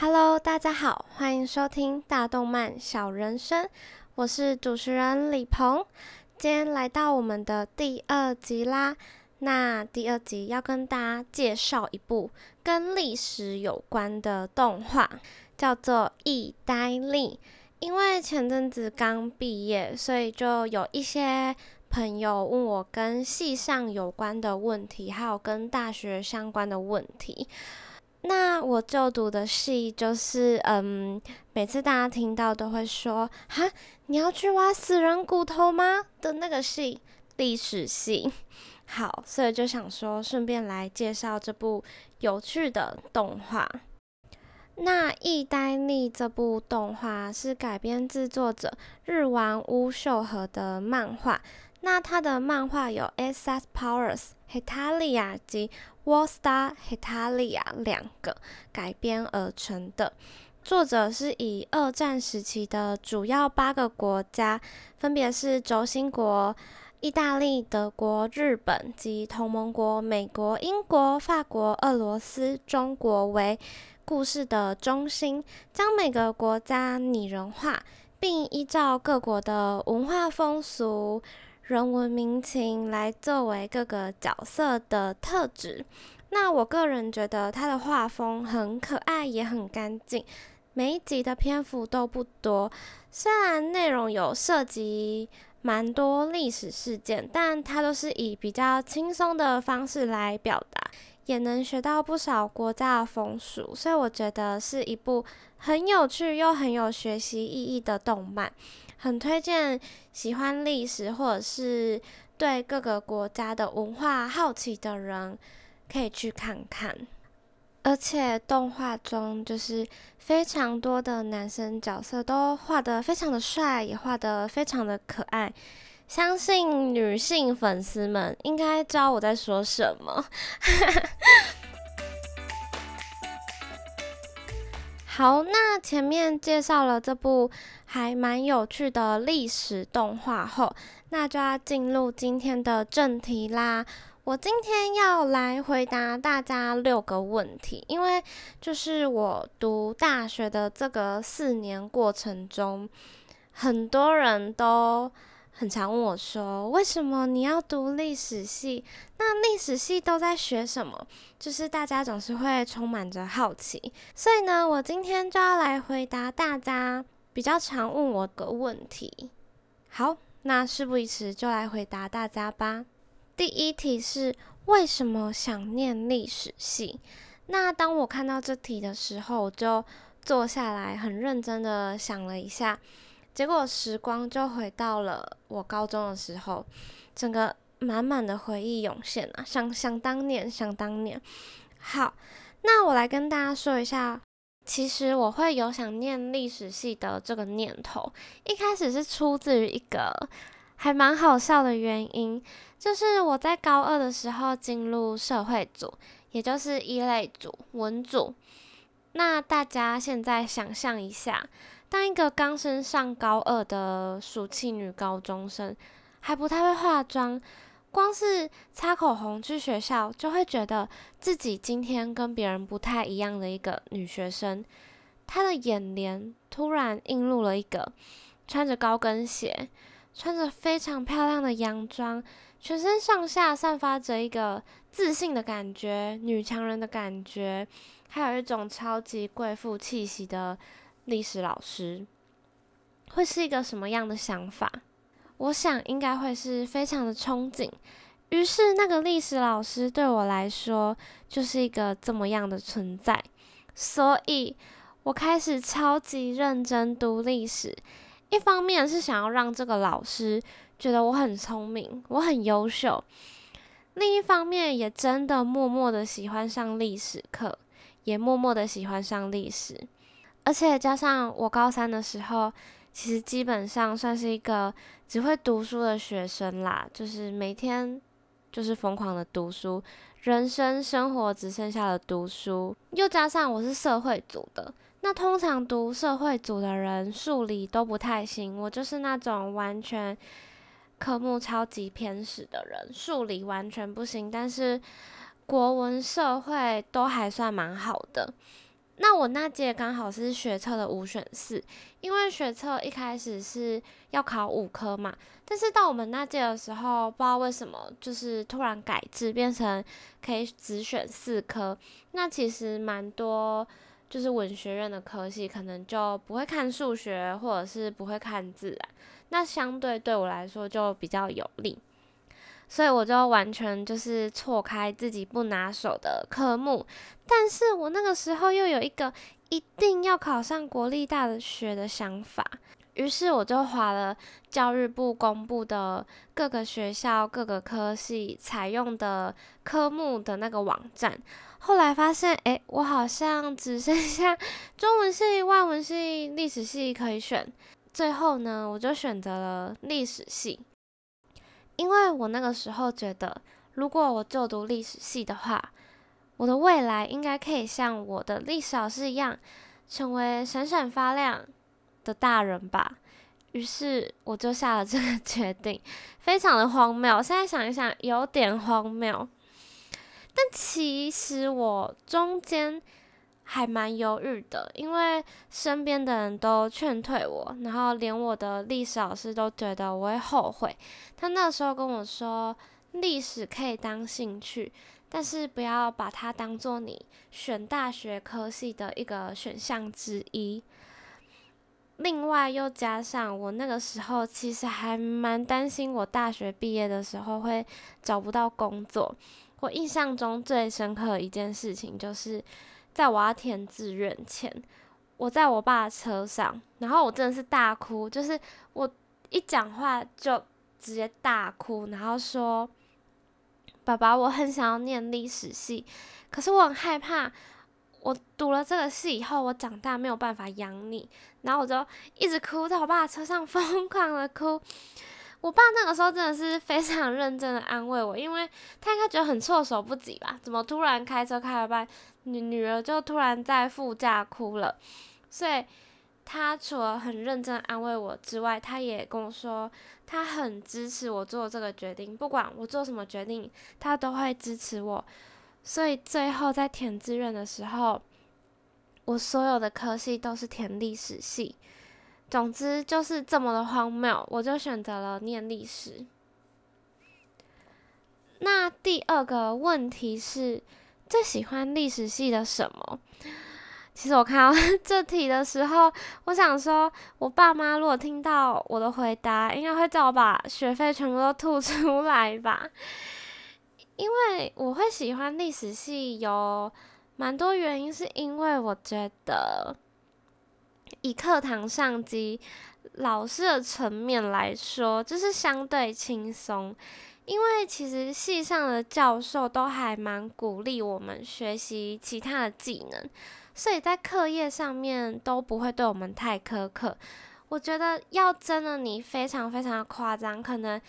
Hello，大家好，欢迎收听大动漫小人生，我是主持人李鹏。今天来到我们的第二集啦。那第二集要跟大家介绍一部跟历史有关的动画，叫做《意呆利》。因为前阵子刚毕业，所以就有一些朋友问我跟系上有关的问题，还有跟大学相关的问题。那我就读的系就是，嗯，每次大家听到都会说，哈，你要去挖死人骨头吗？的那个系，历史系。好，所以就想说，顺便来介绍这部有趣的动画。那《意呆利》这部动画是改编自作者日丸屋秀和的漫画。那他的漫画有《S.S. Powers》黑塔利亚及《War Star》黑塔利亚两个改编而成的。作者是以二战时期的主要八个国家，分别是轴心国、意大利、德国、日本及同盟国美国、英国、法国、俄罗斯、中国为故事的中心，将每个国家拟人化，并依照各国的文化风俗。人文民情来作为各个角色的特质。那我个人觉得他的画风很可爱，也很干净。每一集的篇幅都不多，虽然内容有涉及蛮多历史事件，但它都是以比较轻松的方式来表达，也能学到不少国家的风俗。所以我觉得是一部很有趣又很有学习意义的动漫。很推荐喜欢历史或者是对各个国家的文化好奇的人可以去看看。而且动画中就是非常多的男生角色都画得非常的帅，也画得非常的可爱。相信女性粉丝们应该知道我在说什么。好，那前面介绍了这部还蛮有趣的历史动画后，那就要进入今天的正题啦。我今天要来回答大家六个问题，因为就是我读大学的这个四年过程中，很多人都。很常问我说：“为什么你要读历史系？那历史系都在学什么？”就是大家总是会充满着好奇，所以呢，我今天就要来回答大家比较常问我的问题。好，那事不宜迟，就来回答大家吧。第一题是为什么想念历史系？那当我看到这题的时候，我就坐下来很认真的想了一下。结果时光就回到了我高中的时候，整个满满的回忆涌现啊！想想当年，想当年。好，那我来跟大家说一下，其实我会有想念历史系的这个念头，一开始是出自于一个还蛮好笑的原因，就是我在高二的时候进入社会组，也就是一类组文组。那大家现在想象一下。当一个刚升上高二的暑气女高中生，还不太会化妆，光是擦口红去学校，就会觉得自己今天跟别人不太一样的一个女学生。她的眼帘突然映入了一个穿着高跟鞋、穿着非常漂亮的洋装，全身上下散发着一个自信的感觉、女强人的感觉，还有一种超级贵妇气息的。历史老师会是一个什么样的想法？我想应该会是非常的憧憬。于是，那个历史老师对我来说就是一个这么样的存在。所以，我开始超级认真读历史。一方面是想要让这个老师觉得我很聪明，我很优秀；另一方面，也真的默默的喜欢上历史课，也默默的喜欢上历史。而且加上我高三的时候，其实基本上算是一个只会读书的学生啦，就是每天就是疯狂的读书，人生生活只剩下了读书。又加上我是社会组的，那通常读社会组的人数理都不太行，我就是那种完全科目超级偏食的人，数理完全不行，但是国文、社会都还算蛮好的。那我那届刚好是学测的五选四，因为学测一开始是要考五科嘛，但是到我们那届的时候，不知道为什么就是突然改制变成可以只选四科。那其实蛮多就是文学院的科系可能就不会看数学，或者是不会看自然，那相对对我来说就比较有利。所以我就完全就是错开自己不拿手的科目，但是我那个时候又有一个一定要考上国立大学的想法，于是我就划了教育部公布的各个学校各个科系采用的科目的那个网站，后来发现，诶，我好像只剩下中文系、外文系、历史系可以选，最后呢，我就选择了历史系。因为我那个时候觉得，如果我就读历史系的话，我的未来应该可以像我的历史老师一样，成为闪闪发亮的大人吧。于是我就下了这个 决定，非常的荒谬。现在想一想，有点荒谬。但其实我中间。还蛮犹豫的，因为身边的人都劝退我，然后连我的历史老师都觉得我会后悔。他那时候跟我说，历史可以当兴趣，但是不要把它当做你选大学科系的一个选项之一。另外又加上我那个时候其实还蛮担心，我大学毕业的时候会找不到工作。我印象中最深刻的一件事情就是。在我要填志愿前，我在我爸的车上，然后我真的是大哭，就是我一讲话就直接大哭，然后说：“爸爸，我很想要念历史系，可是我很害怕，我读了这个系以后，我长大没有办法养你。”然后我就一直哭，在我爸车上疯狂的哭。我爸那个时候真的是非常认真的安慰我，因为他应该觉得很措手不及吧？怎么突然开车开了半，女女儿就突然在副驾哭了？所以他除了很认真安慰我之外，他也跟我说，他很支持我做这个决定，不管我做什么决定，他都会支持我。所以最后在填志愿的时候，我所有的科系都是填历史系。总之就是这么的荒谬，我就选择了念历史。那第二个问题是，最喜欢历史系的什么？其实我看到 这题的时候，我想说，我爸妈如果听到我的回答，应该会叫我把学费全部都吐出来吧。因为我会喜欢历史系，有蛮多原因，是因为我觉得。以课堂上及老师的层面来说，就是相对轻松，因为其实系上的教授都还蛮鼓励我们学习其他的技能，所以在课业上面都不会对我们太苛刻。我觉得要真的你非常非常的夸张，可能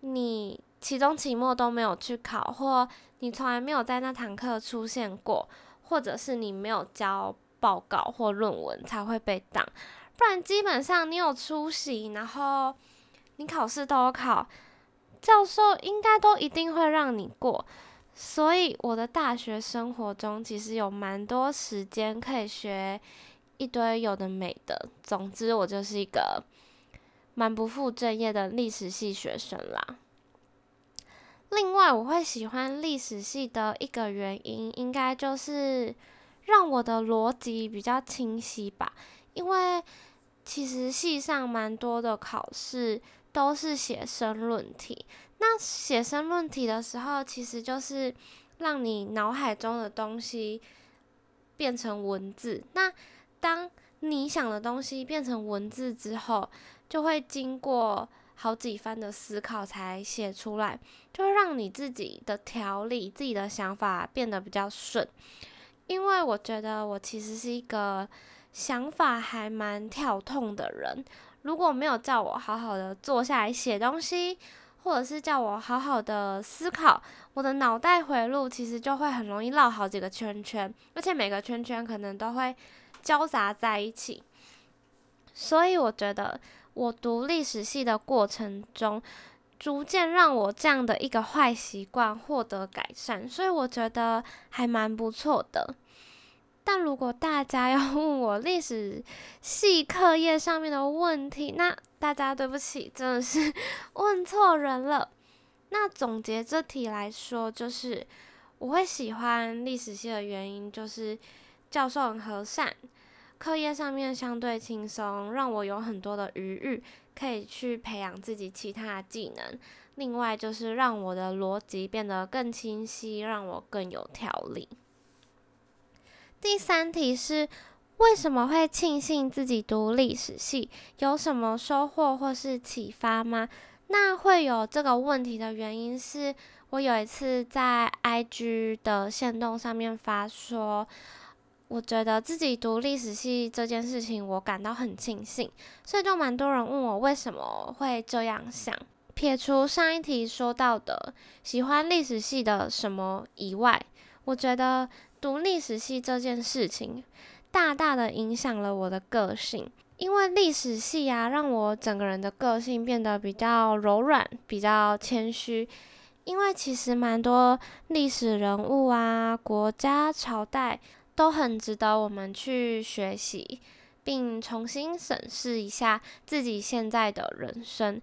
你期中、期末都没有去考，或你从来没有在那堂课出现过，或者是你没有交。报告或论文才会被挡，不然基本上你有出席，然后你考试都有考，教授应该都一定会让你过。所以我的大学生活中其实有蛮多时间可以学一堆有的没的。总之，我就是一个蛮不负正业的历史系学生啦。另外，我会喜欢历史系的一个原因，应该就是。让我的逻辑比较清晰吧，因为其实系上蛮多的考试都是写申论题。那写申论题的时候，其实就是让你脑海中的东西变成文字。那当你想的东西变成文字之后，就会经过好几番的思考才写出来，就会让你自己的条理、自己的想法变得比较顺。因为我觉得我其实是一个想法还蛮跳痛的人，如果没有叫我好好的坐下来写东西，或者是叫我好好的思考，我的脑袋回路其实就会很容易绕好几个圈圈，而且每个圈圈可能都会交杂在一起。所以我觉得我读历史系的过程中，逐渐让我这样的一个坏习惯获得改善，所以我觉得还蛮不错的。但如果大家要问我历史系课业上面的问题，那大家对不起，真的是 问错人了。那总结这题来说，就是我会喜欢历史系的原因，就是教授很和善，课业上面相对轻松，让我有很多的余裕可以去培养自己其他的技能。另外就是让我的逻辑变得更清晰，让我更有条理。第三题是为什么会庆幸自己读历史系？有什么收获或是启发吗？那会有这个问题的原因是我有一次在 IG 的线动上面发说，我觉得自己读历史系这件事情，我感到很庆幸，所以就蛮多人问我为什么会这样想。撇除上一题说到的喜欢历史系的什么以外，我觉得读历史系这件事情大大的影响了我的个性。因为历史系啊，让我整个人的个性变得比较柔软，比较谦虚。因为其实蛮多历史人物啊、国家、朝代都很值得我们去学习，并重新审视一下自己现在的人生。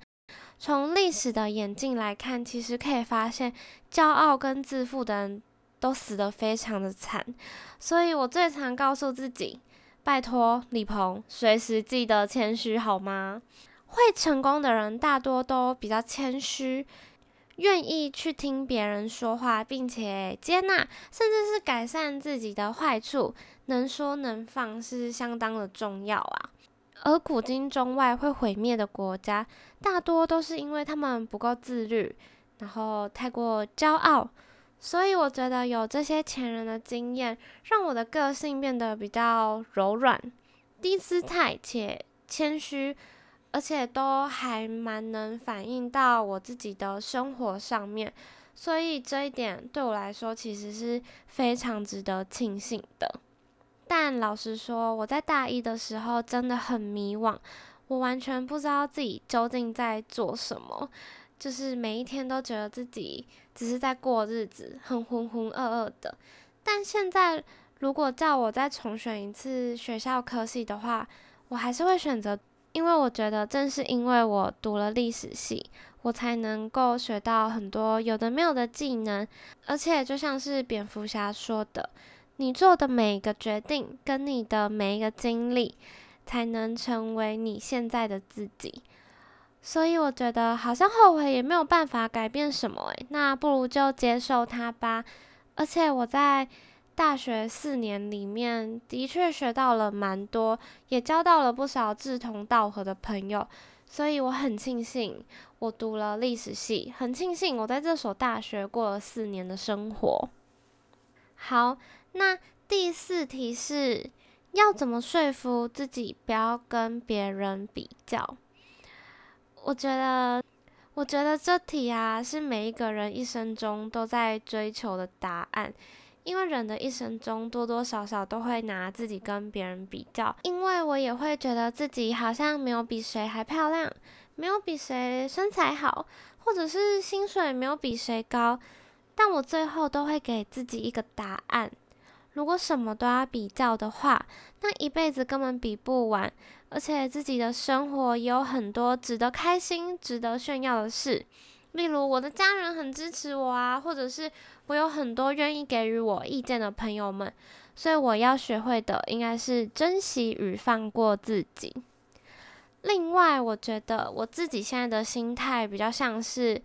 从历史的眼镜来看，其实可以发现，骄傲跟自负的人都死得非常的惨。所以我最常告诉自己，拜托李鹏，随时记得谦虚好吗？会成功的人大多都比较谦虚，愿意去听别人说话，并且接纳，甚至是改善自己的坏处，能说能放是相当的重要啊。而古今中外会毁灭的国家，大多都是因为他们不够自律，然后太过骄傲。所以我觉得有这些前人的经验，让我的个性变得比较柔软、低姿态且谦虚，而且都还蛮能反映到我自己的生活上面。所以这一点对我来说，其实是非常值得庆幸的。但老实说，我在大一的时候真的很迷惘，我完全不知道自己究竟在做什么，就是每一天都觉得自己只是在过日子，很浑浑噩噩的。但现在如果叫我再重选一次学校科系的话，我还是会选择，因为我觉得正是因为我读了历史系，我才能够学到很多有的没有的技能，而且就像是蝙蝠侠说的。你做的每一个决定，跟你的每一个经历，才能成为你现在的自己。所以我觉得好像后悔也没有办法改变什么诶，那不如就接受它吧。而且我在大学四年里面，的确学到了蛮多，也交到了不少志同道合的朋友。所以我很庆幸我读了历史系，很庆幸我在这所大学过了四年的生活。好。那第四题是要怎么说服自己不要跟别人比较？我觉得，我觉得这题啊是每一个人一生中都在追求的答案，因为人的一生中多多少少都会拿自己跟别人比较，因为我也会觉得自己好像没有比谁还漂亮，没有比谁身材好，或者是薪水没有比谁高，但我最后都会给自己一个答案。如果什么都要比较的话，那一辈子根本比不完，而且自己的生活也有很多值得开心、值得炫耀的事。例如，我的家人很支持我啊，或者是我有很多愿意给予我意见的朋友们。所以，我要学会的应该是珍惜与放过自己。另外，我觉得我自己现在的心态比较像是。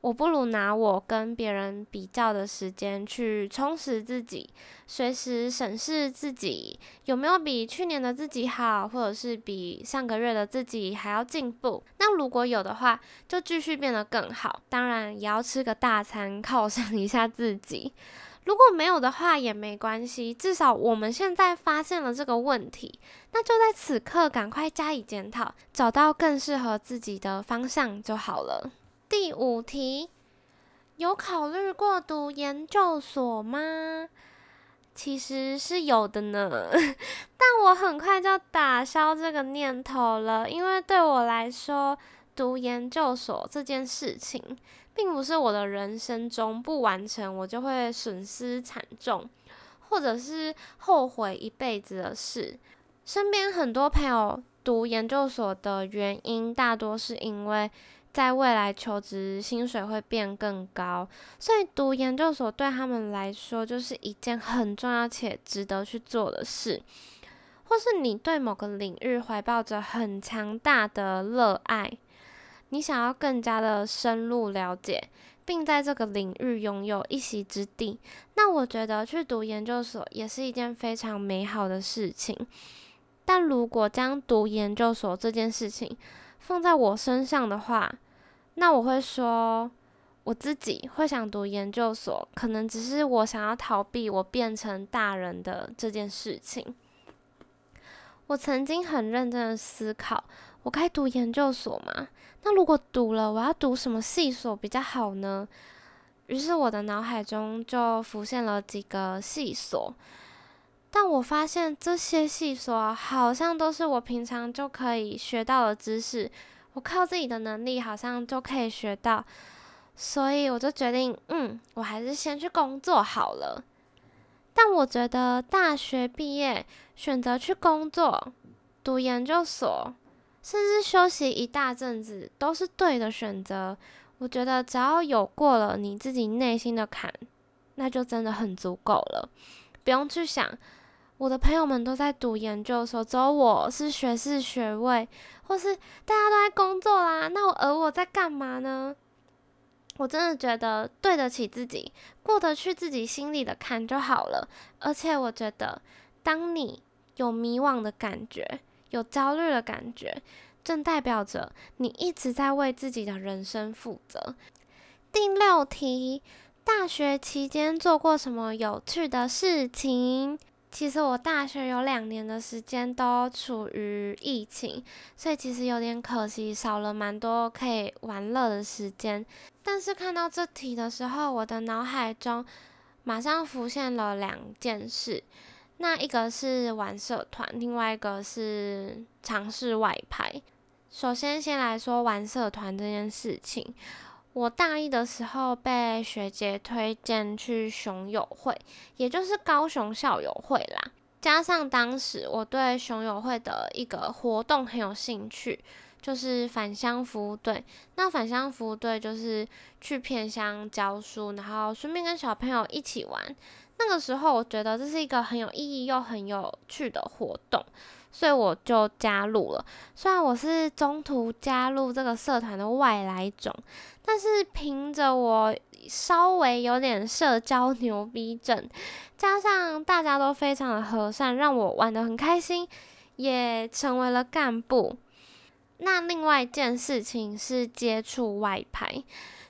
我不如拿我跟别人比较的时间去充实自己，随时审视自己有没有比去年的自己好，或者是比上个月的自己还要进步。那如果有的话，就继续变得更好。当然也要吃个大餐犒赏一下自己。如果没有的话也没关系，至少我们现在发现了这个问题，那就在此刻赶快加以检讨，找到更适合自己的方向就好了。第五题，有考虑过读研究所吗？其实是有的呢，但我很快就打消这个念头了，因为对我来说，读研究所这件事情，并不是我的人生中不完成，我就会损失惨重，或者是后悔一辈子的事。身边很多朋友读研究所的原因，大多是因为在未来求职薪水会变更高，所以读研究所对他们来说就是一件很重要且值得去做的事。或是你对某个领域怀抱着很强大的热爱，你想要更加的深入了解，并在这个领域拥有一席之地，那我觉得去读研究所也是一件非常美好的事情。但如果将读研究所这件事情放在我身上的话，那我会说，我自己会想读研究所，可能只是我想要逃避我变成大人的这件事情。我曾经很认真的思考，我该读研究所吗？那如果读了，我要读什么系所比较好呢？于是我的脑海中就浮现了几个系所，但我发现这些细说好像都是我平常就可以学到的知识，我靠自己的能力好像就可以学到，所以我就决定，嗯，我还是先去工作好了。但我觉得大学毕业选择去工作、读研究所，甚至休息一大阵子，都是对的选择。我觉得只要有过了你自己内心的坎，那就真的很足够了。不用去想，我的朋友们都在读研究所，只有我是学士学位，或是大家都在工作啦，那我而我在干嘛呢？我真的觉得对得起自己，过得去自己心里的坎就好了。而且我觉得，当你有迷惘的感觉，有焦虑的感觉，正代表着你一直在为自己的人生负责。第六题：大学期间做过什么有趣的事情？其实我大学有两年的时间都处于疫情，所以其实有点可惜，少了蛮多可以玩乐的时间。但是看到这题的时候，我的脑海中马上浮现了两件事，那一个是玩社团，另外一个是尝试外拍。首先，先来说玩社团这件事情。我大一的时候被学姐推荐去熊友会，也就是高雄校友会啦。加上当时我对熊友会的一个活动很有兴趣，就是返乡服务队。那返乡服务队就是去偏乡教书，然后顺便跟小朋友一起玩。那个时候我觉得这是一个很有意义又很有趣的活动。所以我就加入了，虽然我是中途加入这个社团的外来种，但是凭着我稍微有点社交牛逼症，加上大家都非常的和善，让我玩得很开心，也成为了干部。那另外一件事情是接触外拍，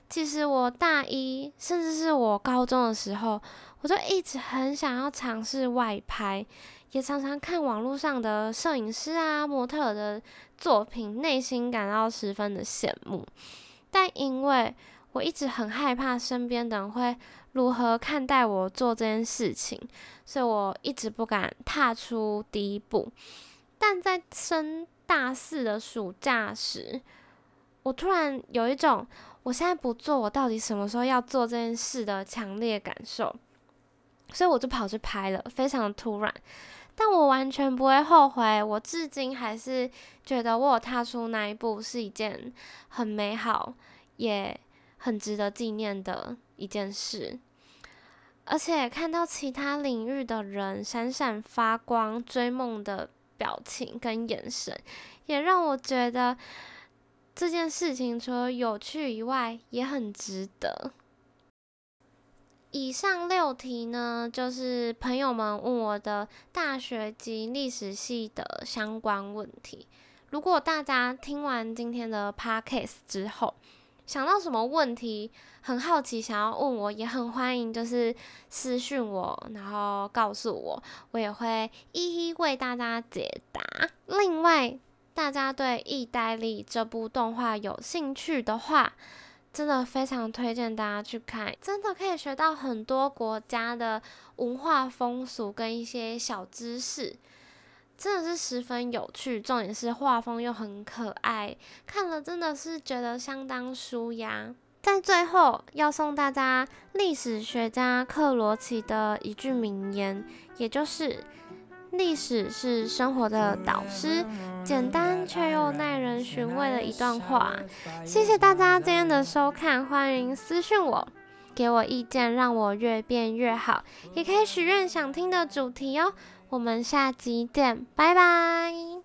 其实我大一甚至是我高中的时候，我就一直很想要尝试外拍。也常常看网络上的摄影师啊、模特的作品，内心感到十分的羡慕。但因为我一直很害怕身边的人会如何看待我做这件事情，所以我一直不敢踏出第一步。但在升大四的暑假时，我突然有一种我现在不做，我到底什么时候要做这件事的强烈感受，所以我就跑去拍了，非常突然。但我完全不会后悔，我至今还是觉得我有踏出那一步是一件很美好，也很值得纪念的一件事。而且看到其他领域的人闪闪发光、追梦的表情跟眼神，也让我觉得这件事情除了有趣以外，也很值得。以上六题呢，就是朋友们问我的大学及历史系的相关问题。如果大家听完今天的 podcast 之后，想到什么问题，很好奇想要问我，也很欢迎，就是私讯我，然后告诉我，我也会一一为大家解答。另外，大家对《意大利》这部动画有兴趣的话，真的非常推荐大家去看，真的可以学到很多国家的文化风俗跟一些小知识，真的是十分有趣。重点是画风又很可爱，看了真的是觉得相当舒压。在最后要送大家历史学家克罗齐的一句名言，也就是“历史是生活的导师”，简单却又耐人寻味的一段话。谢谢大家今天的收看，欢迎私信我，给我意见，让我越变越好，也可以许愿想听的主题哦。我们下集见，拜拜。